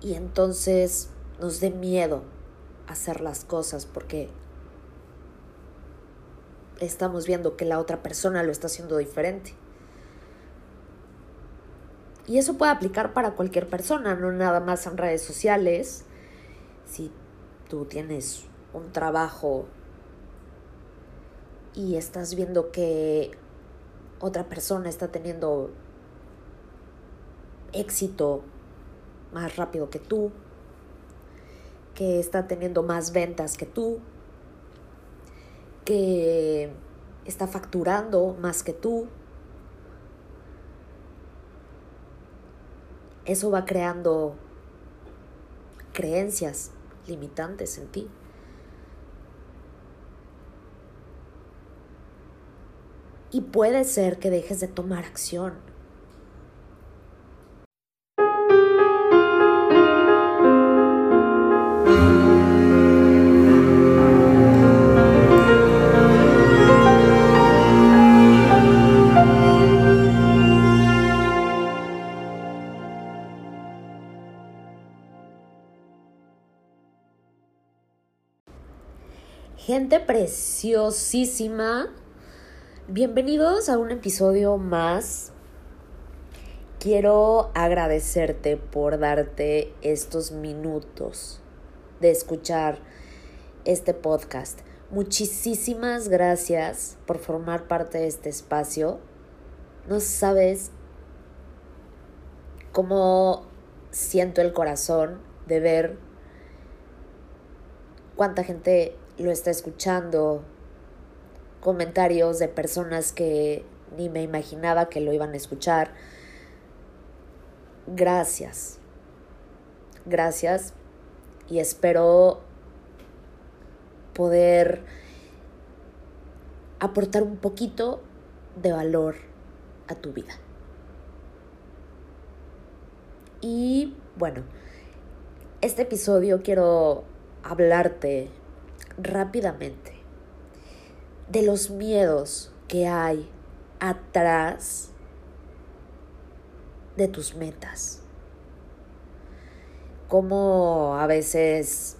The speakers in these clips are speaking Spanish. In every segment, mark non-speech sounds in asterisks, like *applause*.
y entonces nos dé miedo hacer las cosas porque estamos viendo que la otra persona lo está haciendo diferente. Y eso puede aplicar para cualquier persona, no nada más en redes sociales. Si tú tienes un trabajo y estás viendo que otra persona está teniendo éxito más rápido que tú, que está teniendo más ventas que tú, que está facturando más que tú. Eso va creando creencias limitantes en ti. Y puede ser que dejes de tomar acción. Gente preciosísima, bienvenidos a un episodio más. Quiero agradecerte por darte estos minutos de escuchar este podcast. Muchísimas gracias por formar parte de este espacio. No sabes cómo siento el corazón de ver cuánta gente lo está escuchando, comentarios de personas que ni me imaginaba que lo iban a escuchar. Gracias. Gracias y espero poder aportar un poquito de valor a tu vida. Y bueno, este episodio quiero hablarte rápidamente de los miedos que hay atrás de tus metas. Cómo a veces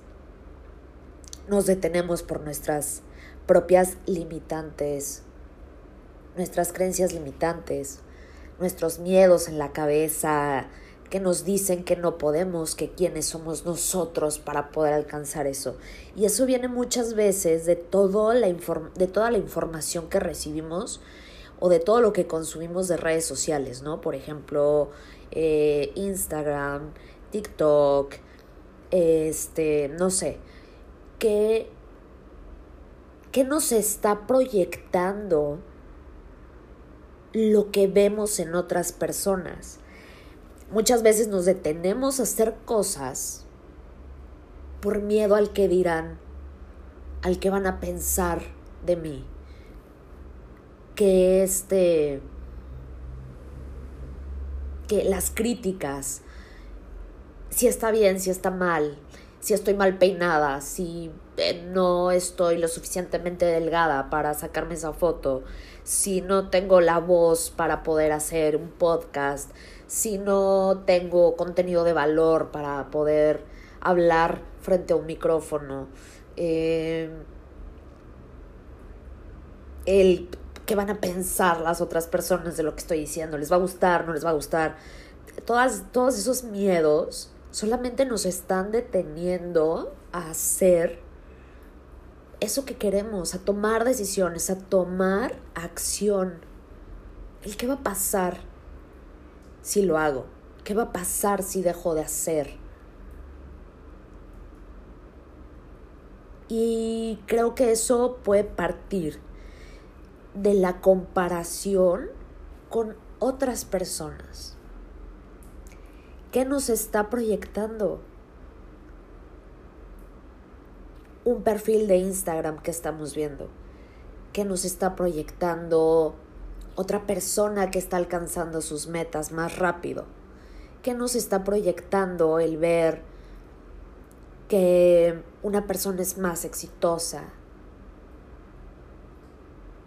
nos detenemos por nuestras propias limitantes, nuestras creencias limitantes, nuestros miedos en la cabeza, que nos dicen que no podemos, que quiénes somos nosotros para poder alcanzar eso. Y eso viene muchas veces de, todo la de toda la información que recibimos o de todo lo que consumimos de redes sociales, ¿no? Por ejemplo, eh, Instagram, TikTok, este, no sé, ¿qué, qué nos está proyectando lo que vemos en otras personas? Muchas veces nos detenemos a hacer cosas por miedo al que dirán, al que van a pensar de mí. Que este que las críticas si está bien, si está mal, si estoy mal peinada, si eh, no estoy lo suficientemente delgada para sacarme esa foto, si no tengo la voz para poder hacer un podcast, si no tengo contenido de valor para poder hablar frente a un micrófono. Eh, el qué van a pensar las otras personas de lo que estoy diciendo, les va a gustar, no les va a gustar. Todas, todos esos miedos solamente nos están deteniendo a hacer eso que queremos, a tomar decisiones, a tomar acción. El qué va a pasar si lo hago? ¿Qué va a pasar si dejo de hacer? Y creo que eso puede partir de la comparación con otras personas. ¿Qué nos está proyectando? Un perfil de Instagram que estamos viendo. ¿Qué nos está proyectando otra persona que está alcanzando sus metas más rápido. ¿Qué nos está proyectando el ver que una persona es más exitosa?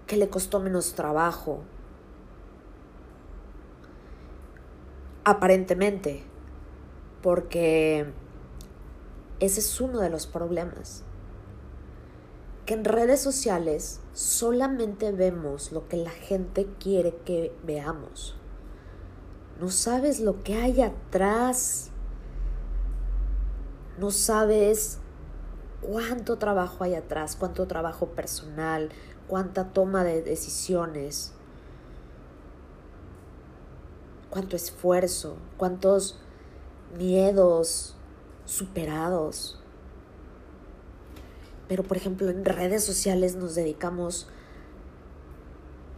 Que le costó menos trabajo. Aparentemente. Porque ese es uno de los problemas. Que en redes sociales solamente vemos lo que la gente quiere que veamos. No sabes lo que hay atrás. No sabes cuánto trabajo hay atrás, cuánto trabajo personal, cuánta toma de decisiones, cuánto esfuerzo, cuántos miedos superados. Pero por ejemplo en redes sociales nos dedicamos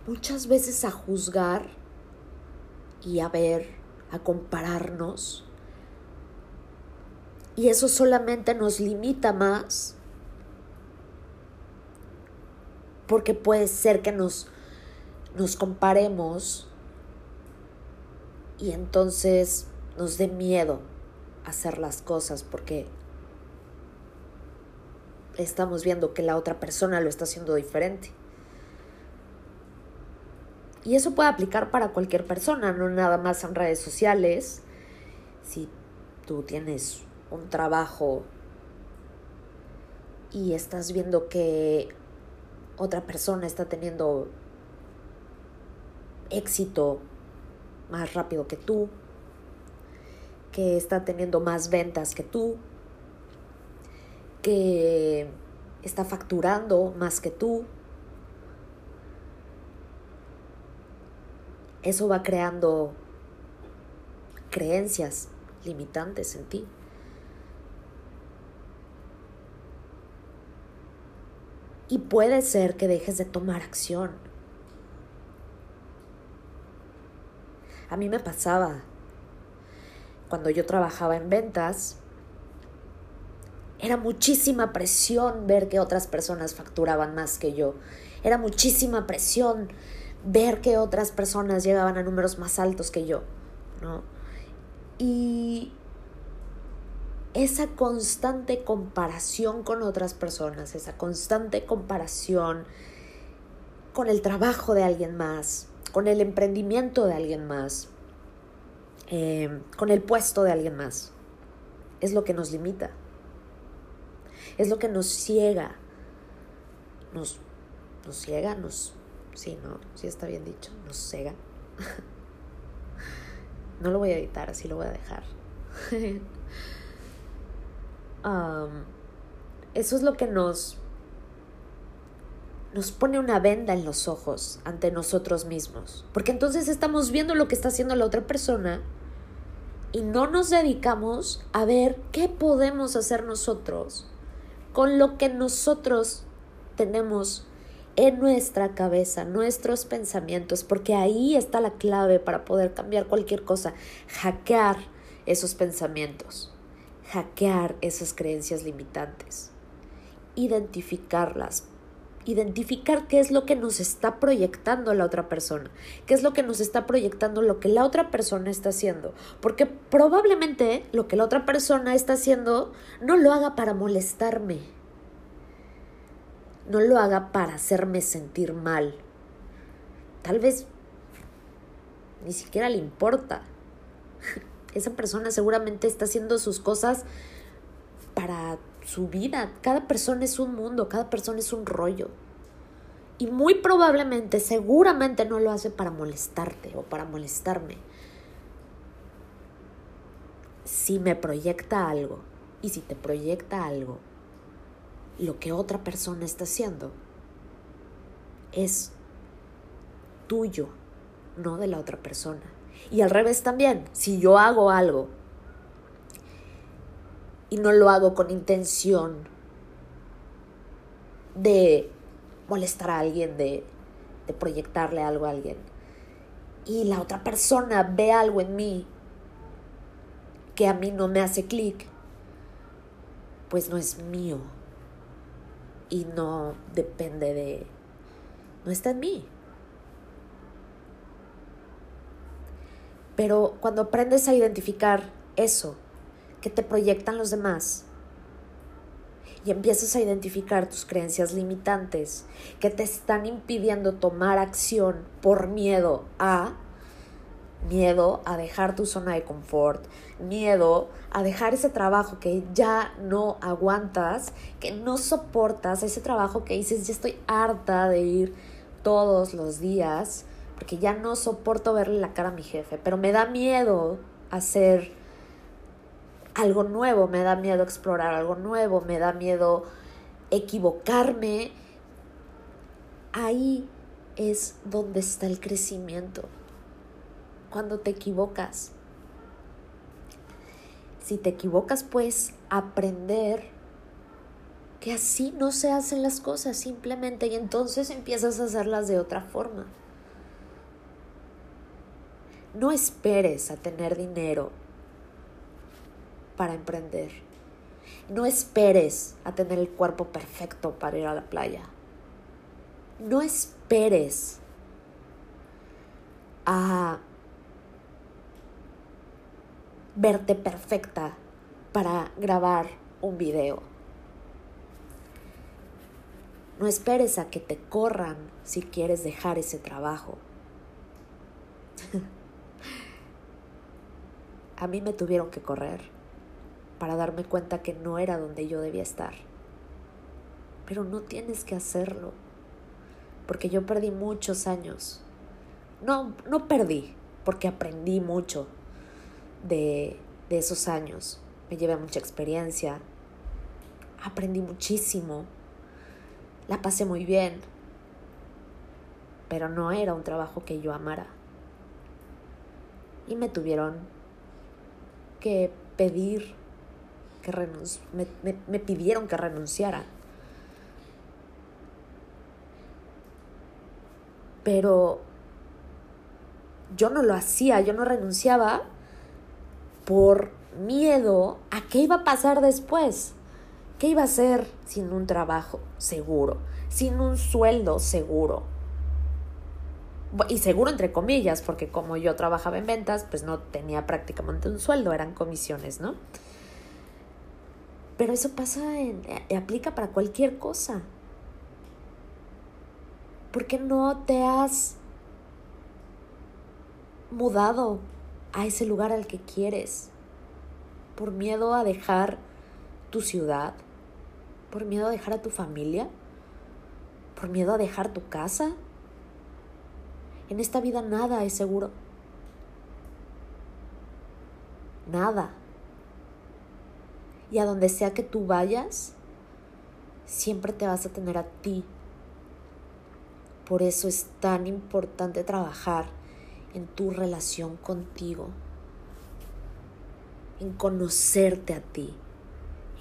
muchas veces a juzgar y a ver, a compararnos. Y eso solamente nos limita más porque puede ser que nos, nos comparemos y entonces nos dé miedo hacer las cosas porque estamos viendo que la otra persona lo está haciendo diferente. Y eso puede aplicar para cualquier persona, no nada más en redes sociales. Si tú tienes un trabajo y estás viendo que otra persona está teniendo éxito más rápido que tú, que está teniendo más ventas que tú, que está facturando más que tú. Eso va creando creencias limitantes en ti. Y puede ser que dejes de tomar acción. A mí me pasaba cuando yo trabajaba en ventas, era muchísima presión ver que otras personas facturaban más que yo. Era muchísima presión ver que otras personas llegaban a números más altos que yo, ¿no? Y esa constante comparación con otras personas, esa constante comparación con el trabajo de alguien más, con el emprendimiento de alguien más, eh, con el puesto de alguien más, es lo que nos limita, es lo que nos ciega, nos, nos ciega, nos, sí, no, sí está bien dicho, nos cega. *laughs* no lo voy a editar, así lo voy a dejar. *laughs* eso es lo que nos, nos pone una venda en los ojos ante nosotros mismos. Porque entonces estamos viendo lo que está haciendo la otra persona y no nos dedicamos a ver qué podemos hacer nosotros con lo que nosotros tenemos en nuestra cabeza, nuestros pensamientos, porque ahí está la clave para poder cambiar cualquier cosa, hackear esos pensamientos hackear esas creencias limitantes, identificarlas, identificar qué es lo que nos está proyectando la otra persona, qué es lo que nos está proyectando lo que la otra persona está haciendo, porque probablemente lo que la otra persona está haciendo no lo haga para molestarme, no lo haga para hacerme sentir mal, tal vez ni siquiera le importa. *laughs* Esa persona seguramente está haciendo sus cosas para su vida. Cada persona es un mundo, cada persona es un rollo. Y muy probablemente, seguramente no lo hace para molestarte o para molestarme. Si me proyecta algo y si te proyecta algo, lo que otra persona está haciendo es tuyo, no de la otra persona. Y al revés también, si yo hago algo y no lo hago con intención de molestar a alguien, de, proyectarle algo a alguien, y la otra persona ve algo en mí que a mí no me hace clic, pues no es mío y no depende de... no está en mí. Pero cuando aprendes a identificar eso que te proyectan los demás. Y empiezas a identificar tus creencias limitantes que te están impidiendo tomar acción por miedo a, miedo a dejar tu zona de confort, miedo a dejar ese trabajo que ya no aguantas, que no soportas, ese trabajo que dices, ya estoy harta de ir todos los días, porque ya no soporto verle la cara a mi jefe, pero me da miedo hacer algo nuevo, me da miedo explorar algo nuevo, me da miedo equivocarme. Ahí es donde está el crecimiento. Cuando te equivocas. Si te equivocas, pues aprender que así no se hacen las cosas simplemente y entonces empiezas a hacerlas de otra forma. No esperes a tener dinero para emprender. No esperes a tener el cuerpo perfecto para ir a la playa. No esperes a verte perfecta para grabar un video. No esperes a que te corran si quieres dejar ese trabajo. *laughs* a mí me tuvieron que correr para darme cuenta que no era donde yo debía estar. Pero no tienes que hacerlo, porque yo perdí muchos años. No, no perdí, porque aprendí mucho de, de esos años. Me llevé mucha experiencia, aprendí muchísimo la pasé muy bien, pero no era un trabajo que yo amara. Y me tuvieron que pedir que me, me pidieron que renunciara. Pero yo no lo hacía, yo no renunciaba por miedo a qué iba a pasar después. ¿Qué iba a hacer sin un trabajo seguro, sin un sueldo seguro? Y seguro entre comillas, porque como yo trabajaba en ventas, pues no tenía prácticamente un sueldo, eran comisiones, ¿no? Pero eso pasa, en, eh, aplica para cualquier cosa. ¿Por qué no te has mudado a ese lugar al que quieres? Por miedo a dejar tu ciudad, ¿Por miedo a dejar a tu familia? ¿Por miedo a dejar tu casa? En esta vida nada es seguro. Nada. Y a donde sea que tú vayas, siempre te vas a tener a ti. Por eso es tan importante trabajar en tu relación contigo, en conocerte a ti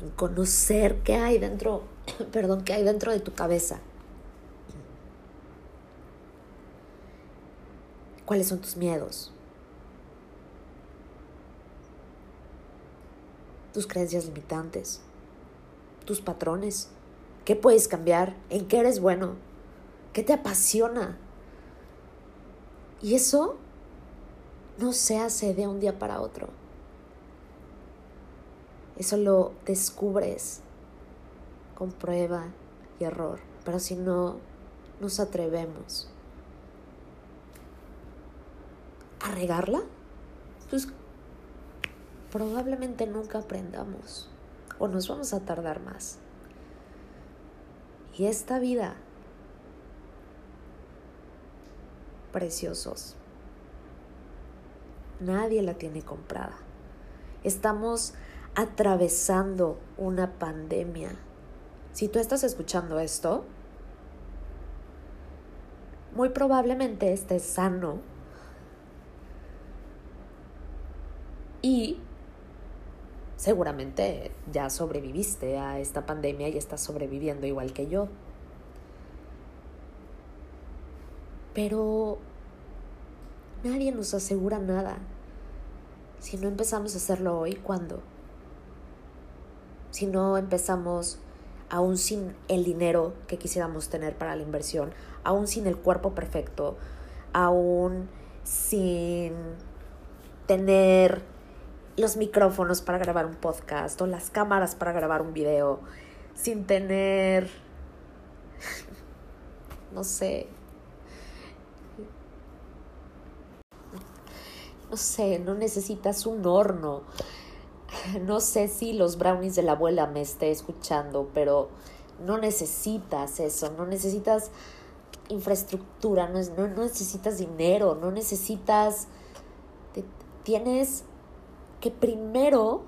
en conocer qué hay dentro, *coughs* perdón, qué hay dentro de tu cabeza. ¿Cuáles son tus miedos? Tus creencias limitantes, tus patrones. ¿Qué puedes cambiar? ¿En qué eres bueno? ¿Qué te apasiona? Y eso no se hace de un día para otro. Eso lo descubres con prueba y error. Pero si no nos atrevemos a regarla, pues probablemente nunca aprendamos o nos vamos a tardar más. Y esta vida, preciosos, nadie la tiene comprada. Estamos atravesando una pandemia. Si tú estás escuchando esto, muy probablemente estés sano y seguramente ya sobreviviste a esta pandemia y estás sobreviviendo igual que yo. Pero nadie nos asegura nada. Si no empezamos a hacerlo hoy, ¿cuándo? si no empezamos aún sin el dinero que quisiéramos tener para la inversión, aún sin el cuerpo perfecto, aún sin tener los micrófonos para grabar un podcast o las cámaras para grabar un video, sin tener, *laughs* no sé, no sé, no necesitas un horno. *laughs* No sé si los brownies de la abuela me esté escuchando, pero no necesitas eso, no necesitas infraestructura, no, no, necesitas dinero, no necesitas... tienes que primero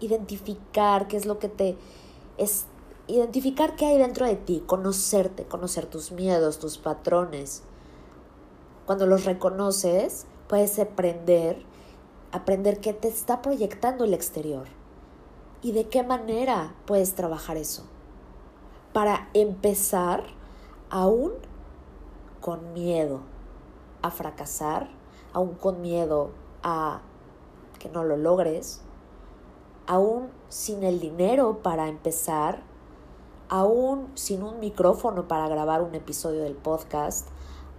identificar qué es lo que te es identificar qué hay dentro de ti, conocerte, conocer tus miedos, tus patrones. Cuando los reconoces, puedes aprender, aprender qué te está proyectando el exterior y de qué manera puedes trabajar eso. Para empezar, aún con miedo a fracasar, aún con miedo a que no lo logres, aún sin el dinero para empezar, aún sin un micrófono para grabar un episodio del podcast,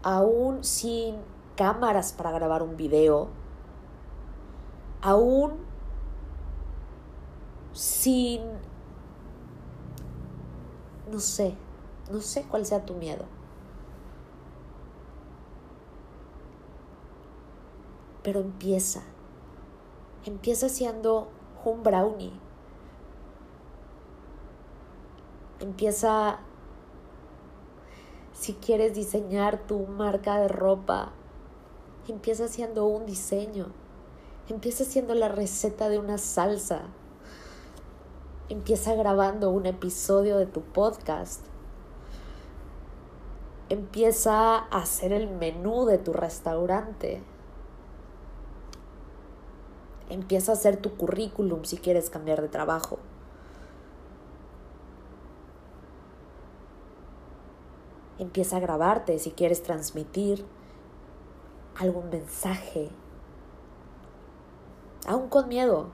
aún sin cámaras para grabar un video, aún sin, no sé, no sé cuál sea tu miedo. Pero empieza. Empieza siendo un brownie. Empieza, si quieres diseñar tu marca de ropa, empieza haciendo un diseño. Empieza haciendo la receta de una salsa. Empieza grabando un episodio de tu podcast. Empieza a hacer el menú de tu restaurante. Empieza a hacer tu currículum si quieres cambiar de trabajo. Empieza a grabarte si quieres transmitir algún mensaje. Aún con miedo.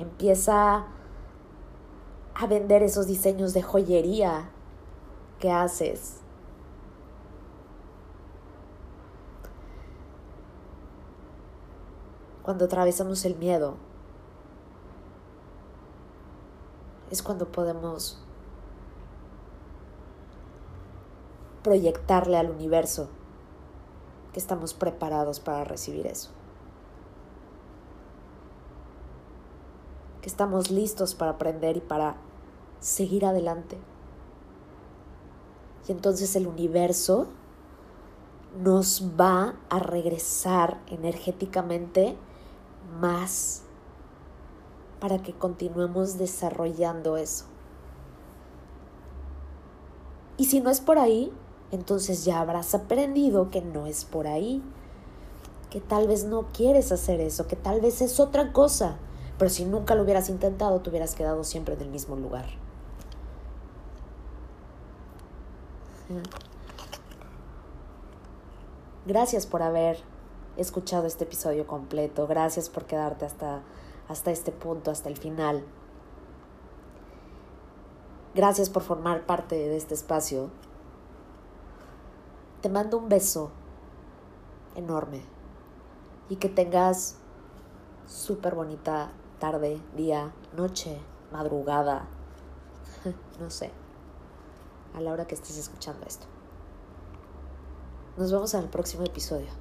Empieza a vender esos diseños de joyería que haces. Cuando atravesamos el miedo, es cuando podemos proyectarle al universo que estamos preparados para recibir eso. Que estamos listos para aprender y para seguir adelante. Y entonces el universo nos va a regresar energéticamente más para que continuemos desarrollando eso. Y si no es por ahí, entonces ya habrás aprendido que no es por ahí, que tal vez no quieres hacer eso, que tal vez es otra cosa, pero si nunca lo hubieras intentado, te hubieras quedado siempre en el mismo lugar. Gracias por haber escuchado este episodio completo. Gracias por quedarte hasta, hasta este punto, hasta el final. Gracias por formar parte de este espacio. Te mando un beso enorme y que tengas súper bonita tarde, día, noche, madrugada, *laughs* no sé, a la hora que estés escuchando esto. Nos vemos en el próximo episodio.